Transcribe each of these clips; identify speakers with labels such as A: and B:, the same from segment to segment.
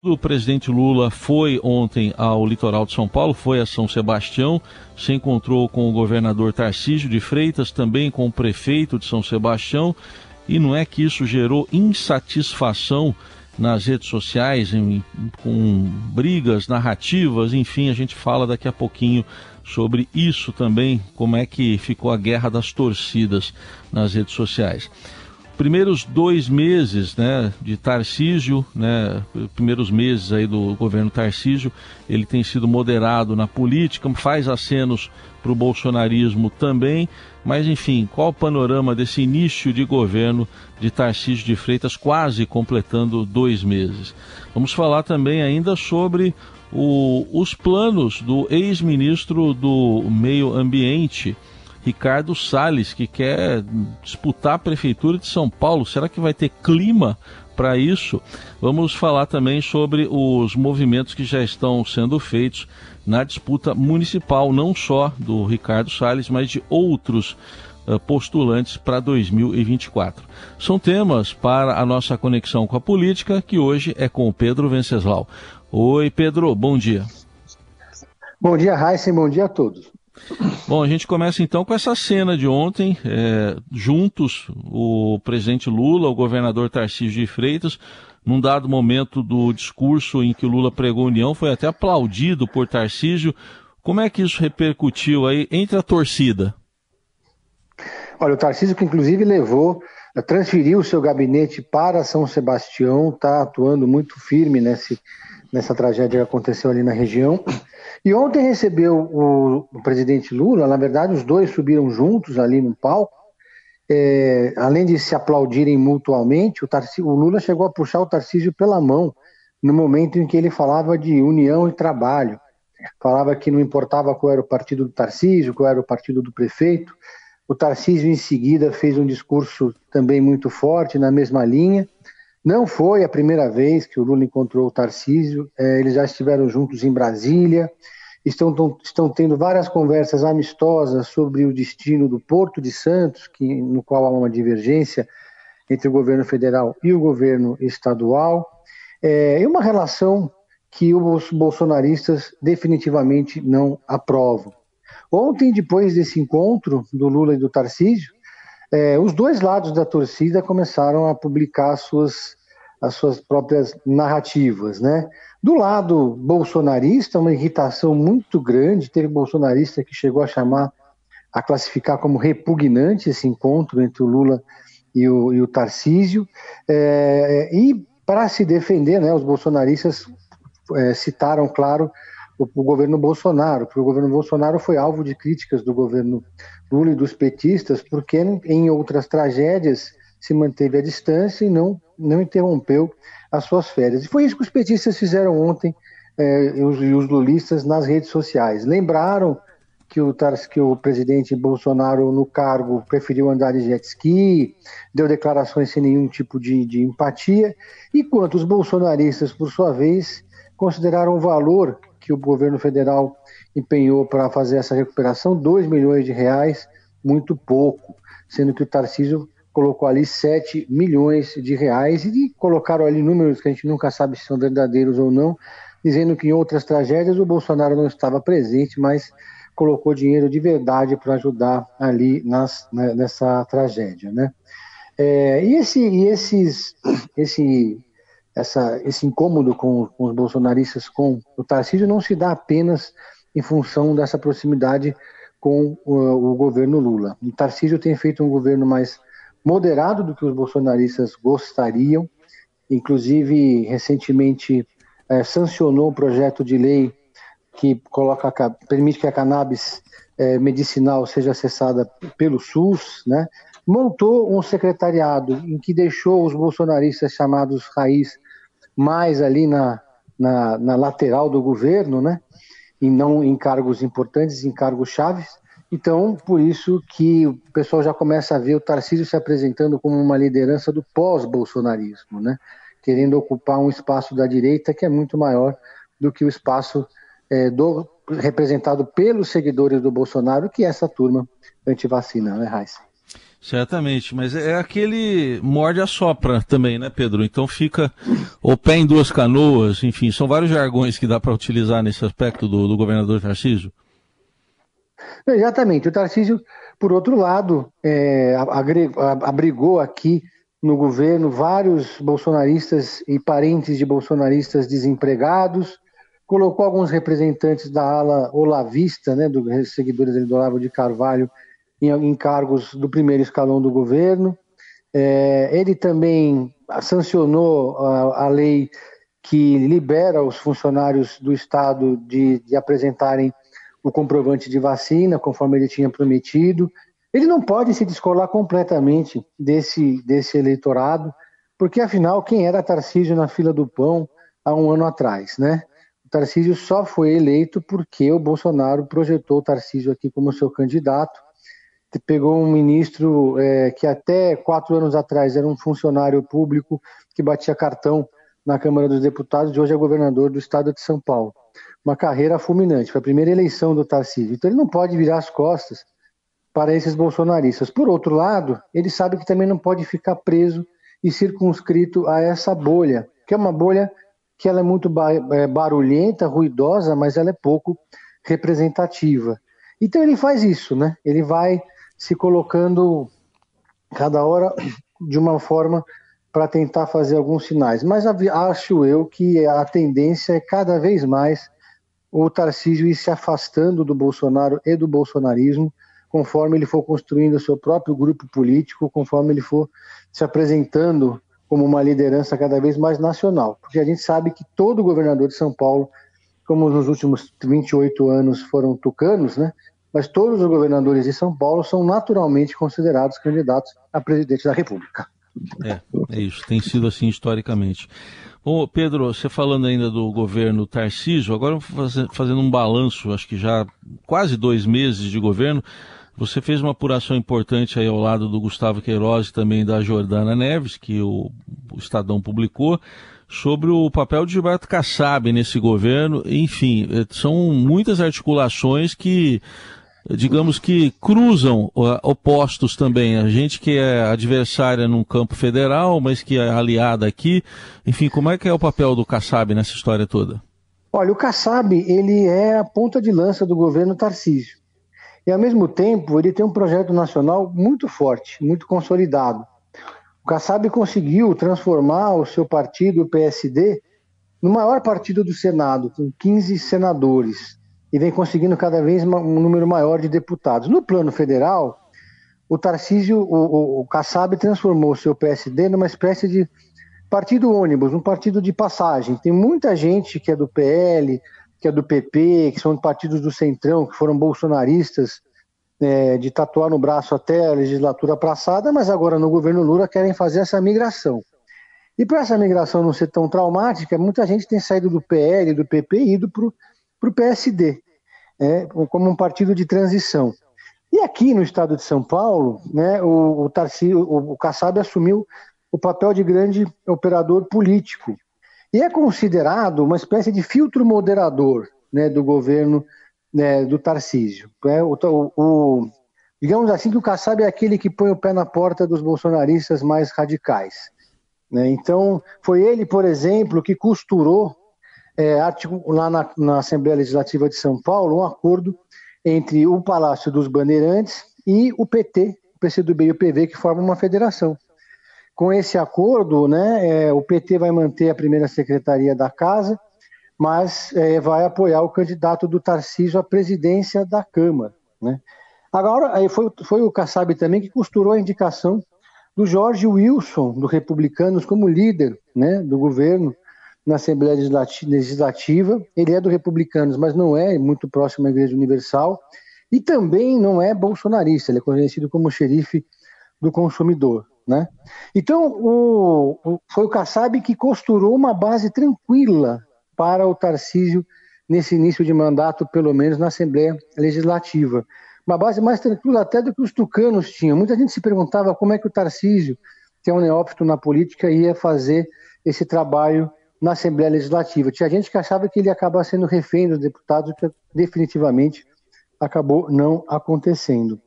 A: O presidente Lula foi ontem ao litoral de São Paulo, foi a São Sebastião, se encontrou com o governador Tarcísio de Freitas, também com o prefeito de São Sebastião, e não é que isso gerou insatisfação nas redes sociais, em, com brigas, narrativas, enfim, a gente fala daqui a pouquinho sobre isso também, como é que ficou a guerra das torcidas nas redes sociais primeiros dois meses né, de Tarcísio, né, primeiros meses aí do governo Tarcísio, ele tem sido moderado na política, faz acenos para o bolsonarismo também, mas enfim, qual o panorama desse início de governo de Tarcísio de Freitas, quase completando dois meses? Vamos falar também ainda sobre o, os planos do ex-ministro do Meio Ambiente, Ricardo Salles, que quer disputar a Prefeitura de São Paulo. Será que vai ter clima para isso? Vamos falar também sobre os movimentos que já estão sendo feitos na disputa municipal, não só do Ricardo Salles, mas de outros uh, postulantes para 2024. São temas para a nossa conexão com a política, que hoje é com o Pedro Venceslau. Oi, Pedro, bom dia.
B: Bom dia, Raíssa, bom dia a todos.
A: Bom, a gente começa então com essa cena de ontem, é, juntos, o presidente Lula, o governador Tarcísio de Freitas, num dado momento do discurso em que o Lula pregou união, foi até aplaudido por Tarcísio. Como é que isso repercutiu aí entre a torcida?
B: Olha, o Tarcísio que inclusive levou, transferiu o seu gabinete para São Sebastião, está atuando muito firme nesse, nessa tragédia que aconteceu ali na região. E ontem recebeu o, o presidente Lula, na verdade, os dois subiram juntos ali no palco. É, além de se aplaudirem mutuamente, o, o, Lula chegou a puxar o Tarcísio pela mão no momento em que ele falava de união e trabalho. Falava que não importava qual era o partido do Tarcísio, qual era o partido do prefeito. O Tarcísio, em seguida, fez um discurso também muito forte na mesma linha. Não foi a primeira vez que o Lula encontrou o Tarcísio, é, eles já estiveram juntos em Brasília, estão, estão tendo várias conversas amistosas sobre o destino do Porto de Santos, que, no qual há uma divergência entre o governo federal e o governo estadual, é, uma relação que os bolsonaristas definitivamente não aprovam. Ontem, depois desse encontro do Lula e do Tarcísio, é, os dois lados da torcida começaram a publicar suas, as suas próprias narrativas, né? Do lado bolsonarista, uma irritação muito grande, teve bolsonarista que chegou a chamar, a classificar como repugnante esse encontro entre o Lula e o, e o Tarcísio, é, e para se defender, né, os bolsonaristas é, citaram, claro, o, governo Bolsonaro, porque o governo Bolsonaro foi alvo de críticas do governo Lula e dos petistas, porque em outras tragédias se manteve a distância e não, não interrompeu as suas férias. E foi isso que os petistas fizeram ontem eh, e, os, e os lulistas nas redes sociais. Lembraram que o, que o presidente Bolsonaro, no cargo, preferiu andar de jet ski, deu declarações sem nenhum tipo de, de empatia, enquanto os bolsonaristas, por sua vez, consideraram o valor que o governo federal empenhou para fazer essa recuperação, 2 milhões de reais, muito pouco, sendo que o Tarcísio colocou ali 7 milhões de reais e colocaram ali números que a gente nunca sabe se são verdadeiros ou não, dizendo que em outras tragédias o Bolsonaro não estava presente, mas colocou dinheiro de verdade para ajudar ali nas, né, nessa tragédia, né? É, e esse, e esses, esse, essa, esse incômodo com, com, os bolsonaristas com o Tarcísio não se dá apenas em função dessa proximidade com o, o governo Lula. O Tarcísio tem feito um governo mais moderado do que os bolsonaristas gostariam. Inclusive, recentemente é, sancionou um projeto de lei que coloca, permite que a cannabis é, medicinal seja acessada pelo SUS, né? montou um secretariado em que deixou os bolsonaristas chamados raiz mais ali na, na, na lateral do governo, né? e não em cargos importantes, em cargos chaves, então, por isso que o pessoal já começa a ver o Tarcísio se apresentando como uma liderança do pós-bolsonarismo, né? querendo ocupar um espaço da direita que é muito maior do que o espaço é, do, representado pelos seguidores do Bolsonaro, que é essa turma antivacina, né, Raíssa?
A: Certamente, mas é aquele morde a sopra também, né, Pedro? Então fica o pé em duas canoas, enfim, são vários jargões que dá para utilizar nesse aspecto do, do governador Tarcísio.
B: Exatamente. O Tarcísio, por outro lado, é, abrigou aqui no governo vários bolsonaristas e parentes de bolsonaristas desempregados, colocou alguns representantes da ala olavista, né, dos seguidores do Olavo de Carvalho, em, em cargos do primeiro escalão do governo. É, ele também sancionou a, a, lei que libera os funcionários do Estado de, de apresentarem o comprovante de vacina, conforme ele tinha prometido. Ele não pode se descolar completamente desse, desse eleitorado, porque afinal, quem era Tarcísio na fila do pão há um ano atrás, né? O Tarcísio só foi eleito porque o Bolsonaro projetou o Tarcísio aqui como seu candidato. Pegou um ministro é, que até quatro anos atrás era um funcionário público que batia cartão na Câmara dos Deputados e hoje é governador do estado de São Paulo. Uma carreira fulminante, foi a primeira eleição do Tarcísio. Então ele não pode virar as costas para esses bolsonaristas. Por outro lado, ele sabe que também não pode ficar preso e circunscrito a essa bolha, que é uma bolha que ela é muito é, barulhenta, ruidosa, mas ela é pouco representativa. Então ele faz isso, né? Ele vai se colocando cada hora de uma forma para tentar fazer alguns sinais. Mas acho eu que a tendência é cada vez mais o Tarcísio ir se afastando do Bolsonaro e do bolsonarismo conforme ele for construindo o seu próprio grupo político, conforme ele for se apresentando como uma liderança cada vez mais nacional. Porque a gente sabe que todo governador de São Paulo, como nos últimos 28 anos foram tucanos, né? Mas todos os governadores de São Paulo são naturalmente considerados candidatos a presidente da República.
A: É, é isso, tem sido assim historicamente. Bom, Pedro, você falando ainda do governo Tarcísio, agora fazendo um balanço, acho que já quase dois meses de governo, você fez uma apuração importante aí ao lado do Gustavo Queiroz e também da Jordana Neves, que o, Estadão publicou, sobre o papel de Gilberto Kassab nesse governo. Enfim, eh, são muitas articulações que, digamos que cruzam opostos também. A gente que é adversária num campo federal, mas que é aliada aqui. Enfim, como é que é o papel do Kassab nessa história toda?
B: Olha, o Kassab, ele é a ponta de lança do governo Tarcísio. E, ao mesmo tempo, ele tem um projeto nacional muito forte, muito consolidado. O Kassab conseguiu transformar o seu partido, o PSD, no maior partido do Senado, com 15 senadores, e vem conseguindo cada vez um número maior de deputados. No plano federal, o Tarcísio, o, o, o Kassab transformou o seu PSD numa espécie de partido ônibus, um partido de passagem. Tem muita gente que é do PL, que é do PP, que são partidos do Centrão, que foram bolsonaristas, é, de tatuar no braço até a legislatura passada, mas agora no governo Lula querem fazer essa migração. E para essa migração não ser tão traumática, muita gente tem saído do PL, do PP e ido para o PSD, né, como um partido de transição. E aqui no estado de São Paulo, né, o, o, o, o Kassab assumiu o papel de grande operador político e é considerado uma espécie de filtro moderador né, do governo né, do Tarcísio. É, o, o, digamos assim que o Kassab é aquele que põe o pé na porta dos bolsonaristas mais radicais. Né? Então, foi ele, por exemplo, que costurou é, lá na, na Assembleia Legislativa de São Paulo um acordo entre o Palácio dos Bandeirantes e o PT, o PCdoB e o PV, que formam uma federação. Com esse acordo, né, é, o PT vai manter a primeira secretaria da casa, mas é, vai apoiar o candidato do Tarcísio à presidência da Câmara. Né? Agora, aí foi, foi o Kassab também que costurou a indicação do Jorge Wilson, do Republicanos, como líder né, do governo na Assembleia Legislativa. Ele é do Republicanos, mas não é muito próximo à Igreja Universal. E também não é bolsonarista, ele é conhecido como xerife do consumidor. Né? Então, o, o, foi o Kassab que costurou uma base tranquila para o Tarcísio nesse início de mandato, pelo menos na Assembleia Legislativa. Uma base mais tranquila até do que os tucanos tinham. Muita gente se perguntava como é que o Tarcísio, que é um neófito na política, ia fazer esse trabalho na Assembleia Legislativa. Tinha gente que achava que ele ia acabar sendo refém dos deputados, que definitivamente acabou não acontecendo.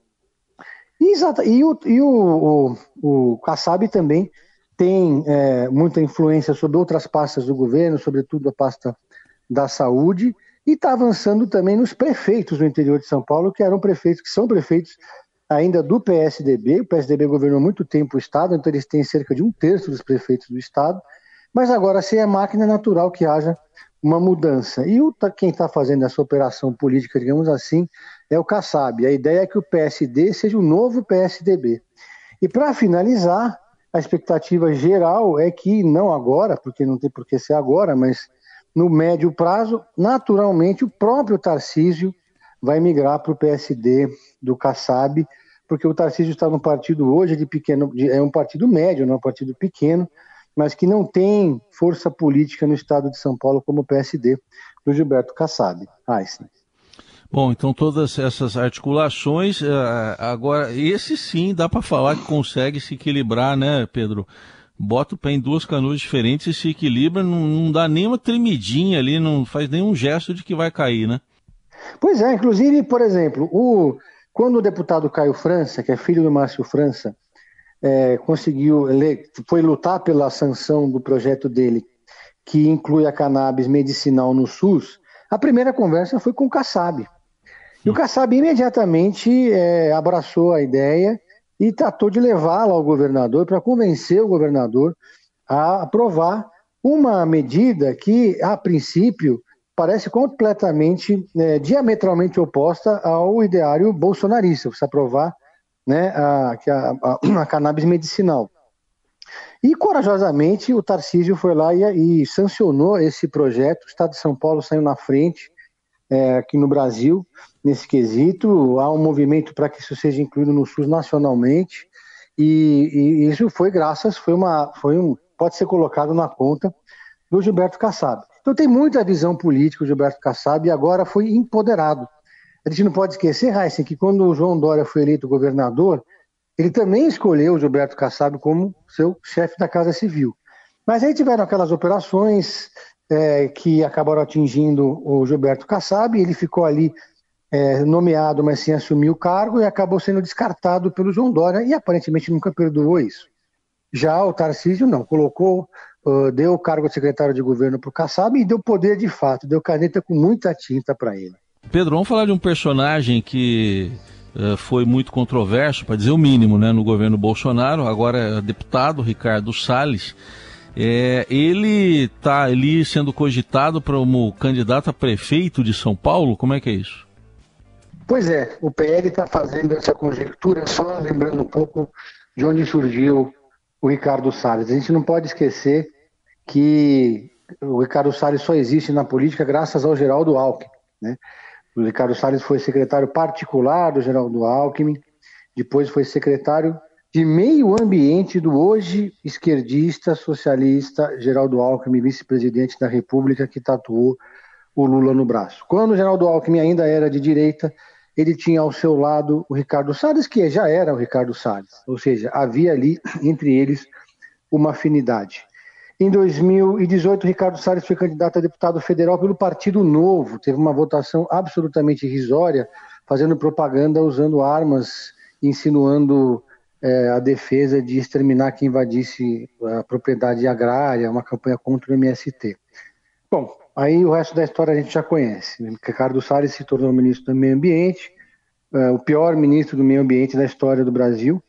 B: Exato. E o, e o, o, o Kassab também tem é, muita influência sobre outras pastas do governo, sobretudo a pasta da saúde, e está avançando também nos prefeitos do interior de São Paulo, que eram prefeitos, que são prefeitos ainda do PSDB. O PSDB governou muito tempo o Estado, então eles têm cerca de um terço dos prefeitos do Estado, mas agora, sem a máquina, é natural que haja uma mudança. E o, quem está fazendo essa operação política, digamos assim, é o Kassab. A ideia é que o PSD seja o novo PSDB. E para finalizar, a expectativa geral é que, não agora, porque não tem por que ser agora, mas no médio prazo, naturalmente o próprio Tarcísio vai migrar para o PSD do Kassab, porque o Tarcísio está no partido hoje de pequeno, é um partido médio, não é um partido pequeno, mas que não tem força política no estado de São Paulo como o PSD do Gilberto Kassab. Einstein.
A: Bom, então todas essas articulações, eh, agora, esse sim dá para falar que consegue se equilibrar, né, Pedro? Bota o pé em duas canoas diferentes e se equilibra, não, não dá nenhuma tremidinha ali, não faz nenhum gesto de que vai cair, né?
B: Pois é, inclusive, por exemplo, o, quando o deputado Caio França, que é filho do Márcio França, é, conseguiu, ele foi lutar pela sanção do projeto dele, que inclui a cannabis medicinal no SUS, a primeira conversa foi com o Kassab. E o Kassab imediatamente é, abraçou a ideia e tratou de levá-la ao governador para convencer o governador a aprovar uma medida que, a princípio, parece completamente, é, diametralmente oposta ao ideário bolsonarista, você aprovar né, a, a, a, cannabis medicinal. E corajosamente o Tarcísio foi lá e, e, sancionou esse projeto. O Estado de São Paulo saiu na frente é, aqui no Brasil nesse quesito. Há um movimento para que isso seja incluído no SUS nacionalmente. E, e, isso foi graças, foi uma, foi um, pode ser colocado na conta do Gilberto Kassab. Então tem muita visão política o Gilberto Kassab e agora foi empoderado. A gente não pode esquecer, Heisen, que quando o João Dória foi eleito governador, ele também escolheu o Gilberto Kassab como seu chefe da Casa Civil. Mas aí tiveram aquelas operações é, que acabaram atingindo o Gilberto Kassab, ele ficou ali é, nomeado, mas sem assumir o cargo, e acabou sendo descartado pelo João Dória, e aparentemente nunca perdoou isso. Já o Tarcísio não, colocou, uh, deu o cargo de secretário de governo para o Kassab e deu poder de fato, deu caneta com muita tinta para ele.
A: Pedro, vamos falar de um personagem que uh, foi muito controverso, para dizer o mínimo, né, no governo Bolsonaro, agora é deputado, Ricardo Salles. É, ele está ali sendo cogitado como candidato a prefeito de São Paulo? Como é que é isso?
B: Pois é, o PL está fazendo essa conjectura, só lembrando um pouco de onde surgiu o Ricardo Salles. A gente não pode esquecer que o Ricardo Salles só existe na política graças ao Geraldo Alckmin. Né? O Ricardo Salles foi secretário particular do Geraldo Alckmin, depois foi secretário de meio ambiente do hoje esquerdista socialista Geraldo Alckmin, vice-presidente da República, que tatuou o Lula no braço. Quando o Geraldo Alckmin ainda era de direita, ele tinha ao seu lado o Ricardo Salles, que já era o Ricardo Salles, ou seja, havia ali entre eles uma afinidade. Em 2018, Ricardo Salles foi candidato a deputado federal pelo Partido Novo. Teve uma votação absolutamente irrisória, fazendo propaganda usando armas, insinuando é, a defesa de exterminar quem invadisse a propriedade agrária, uma campanha contra o MST. Bom, aí o resto da história a gente já conhece. Ricardo Salles se tornou ministro do Meio Ambiente, é, o pior ministro do Meio Ambiente da história do Brasil,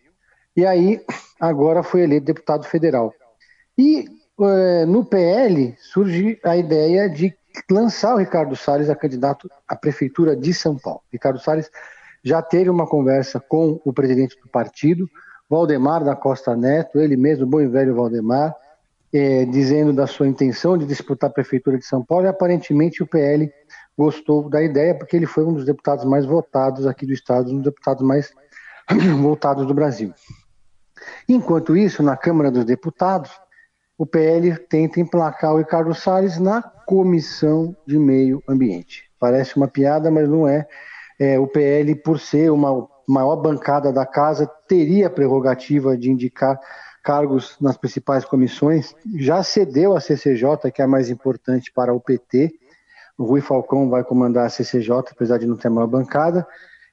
B: e aí agora foi eleito deputado federal. E no PL surge a ideia de lançar o Ricardo Salles a candidato à prefeitura de São Paulo. Ricardo Salles já teve uma conversa com o presidente do partido, Valdemar da Costa Neto, ele mesmo, bom e velho Valdemar, é, dizendo da sua intenção de disputar a prefeitura de São Paulo, e aparentemente o PL gostou da ideia, porque ele foi um dos deputados mais votados aqui do estado, um dos deputados mais votados do Brasil. Enquanto isso, na Câmara dos Deputados, o PL tenta emplacar o Ricardo Salles na Comissão de Meio Ambiente. Parece uma piada, mas não é. é o PL, por ser uma maior bancada da casa, teria a prerrogativa de indicar cargos nas principais comissões. Já cedeu a CCJ, que é a mais importante para o PT. O Rui Falcão vai comandar a CCJ, apesar de não ter maior bancada.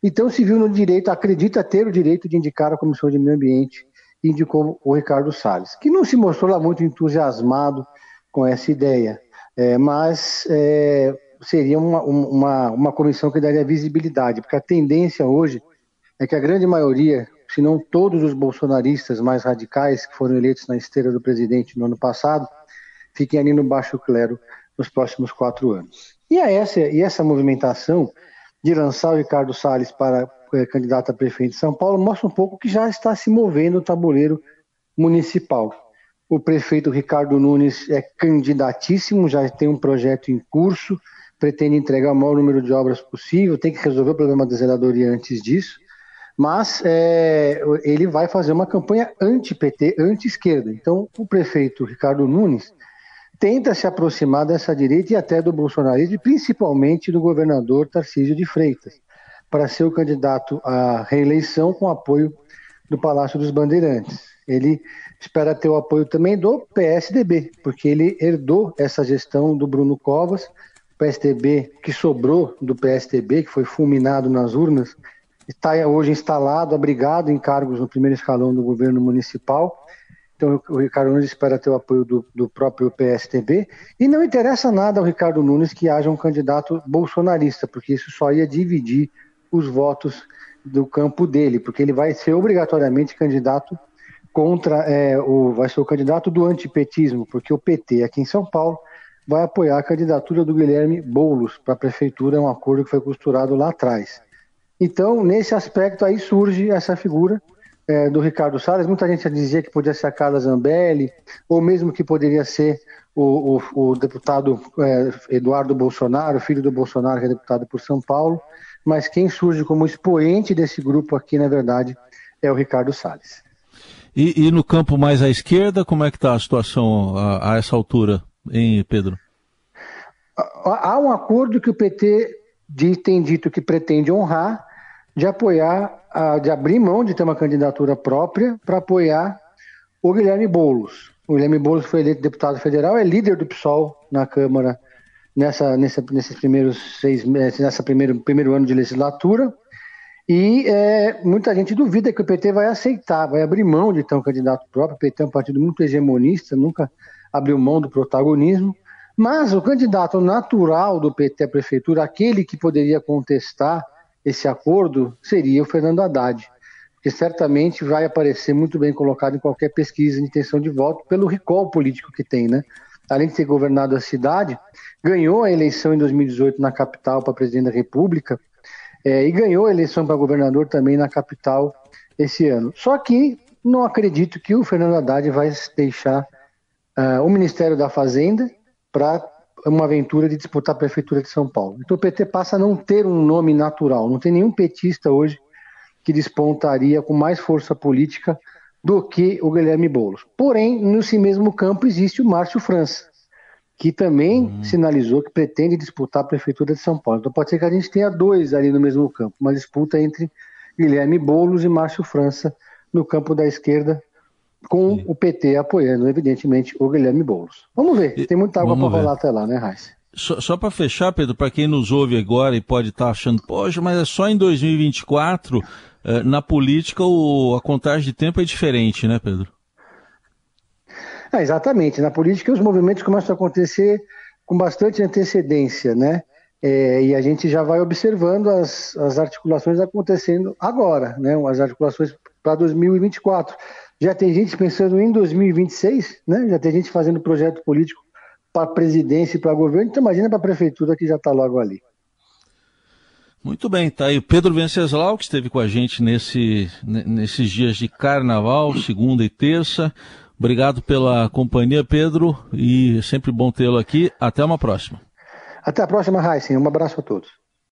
B: Então se viu no direito, acredita ter o direito de indicar a Comissão de Meio Ambiente indicou o Ricardo Salles, que não se mostrou lá muito entusiasmado com essa ideia, é, mas é, seria uma, uma, uma comissão que daria visibilidade, porque a tendência hoje é que a grande maioria, se não todos os bolsonaristas mais radicais que foram eleitos na esteira do presidente no ano passado, fiquem ali no baixo clero nos próximos quatro anos. E, essa, e essa movimentação de lançar o Ricardo Salles para é, candidato a prefeito de São Paulo mostra um pouco que já está se movendo o tabuleiro municipal. O prefeito Ricardo Nunes é candidatíssimo, já tem um projeto em curso, pretende entregar o maior número de obras possível, tem que resolver o problema da zeladoria antes disso, mas é, ele vai fazer uma campanha anti-PT, anti-esquerda. Então, o prefeito Ricardo Nunes tenta se aproximar dessa direita e até do bolsonarismo, e principalmente do governador Tarcísio de Freitas, para ser o candidato à reeleição com apoio do Palácio dos Bandeirantes. Ele espera ter o apoio também do PSDB, porque ele herdou essa gestão do Bruno Covas, PSDB que sobrou do PSDB, que foi fulminado nas urnas, está hoje instalado, abrigado em cargos no primeiro escalão do governo municipal. Então o Ricardo Nunes espera ter o apoio do, do próprio PSDB. E não interessa nada ao Ricardo Nunes que haja um candidato bolsonarista, porque isso só ia dividir os votos do campo dele, porque ele vai ser obrigatoriamente candidato contra é, o vai ser o candidato do antipetismo, porque o PT aqui em São Paulo vai apoiar a candidatura do Guilherme Boulos para a prefeitura, é um acordo que foi costurado lá atrás. Então, nesse aspecto aí surge essa figura é, do Ricardo Salles. Muita gente dizia que podia ser a Carla Zambelli, ou mesmo que poderia ser o, o, o deputado é, Eduardo Bolsonaro, filho do Bolsonaro, que é deputado por São Paulo. Mas quem surge como expoente desse grupo aqui, na verdade, é o Ricardo Salles.
A: E, e no campo mais à esquerda, como é que está a situação a, a essa altura? hein, Pedro?
B: Há um acordo que o PT tem dito que pretende honrar de apoiar, de abrir mão de ter uma candidatura própria para apoiar o Guilherme Boulos. O Guilherme Boulos foi eleito deputado federal, é líder do PSOL na Câmara nessa, nessa, nesses primeiros seis meses, nessa primeiro, primeiro ano de legislatura. E é, muita gente duvida que o PT vai aceitar, vai abrir mão de ter um candidato próprio. O PT é um partido muito hegemonista, nunca abriu mão do protagonismo, mas o candidato natural do PT à prefeitura, aquele que poderia contestar esse acordo, seria o Fernando Haddad, que certamente vai aparecer muito bem colocado em qualquer pesquisa de intenção de voto pelo recall político que tem, né? Além de ter governado a cidade, ganhou a eleição em 2018 na capital para presidente da República é, e ganhou a eleição para governador também na capital esse ano. Só que não acredito que o Fernando Haddad vai deixar uh, o Ministério da Fazenda para uma aventura de disputar a Prefeitura de São Paulo. Então o PT passa a não ter um nome natural, não tem nenhum petista hoje que despontaria com mais força política do que o Guilherme Boulos. Porém, nesse mesmo campo existe o Márcio França, que também uhum. sinalizou que pretende disputar a Prefeitura de São Paulo. Então pode ser que a gente tenha dois ali no mesmo campo, uma disputa entre Guilherme Boulos e Márcio França no campo da esquerda, com o PT apoiando, evidentemente, o Guilherme Boulos. Vamos ver, tem muita água para rolar até lá, né, Raíssa?
A: Só, só para fechar, Pedro, para quem nos ouve agora e pode estar tá achando, poxa, mas é só em 2024, eh, na política o, a contagem de tempo é diferente, né, Pedro?
B: É, exatamente, na política os movimentos começam a acontecer com bastante antecedência, né? É, e a gente já vai observando as, as articulações acontecendo agora, né? As articulações para 2024. Já tem gente pensando em 2026, né? Já tem gente fazendo projeto político para presidência e para governo. Então imagina para a prefeitura que já está logo ali.
A: Muito bem, tá aí o Pedro Venceslau, que esteve com a gente nesse, nesses dias de carnaval, segunda e terça. Obrigado pela companhia, Pedro, e é sempre bom tê-lo aqui. Até uma próxima.
B: Até a próxima, Heisen. Um abraço a todos.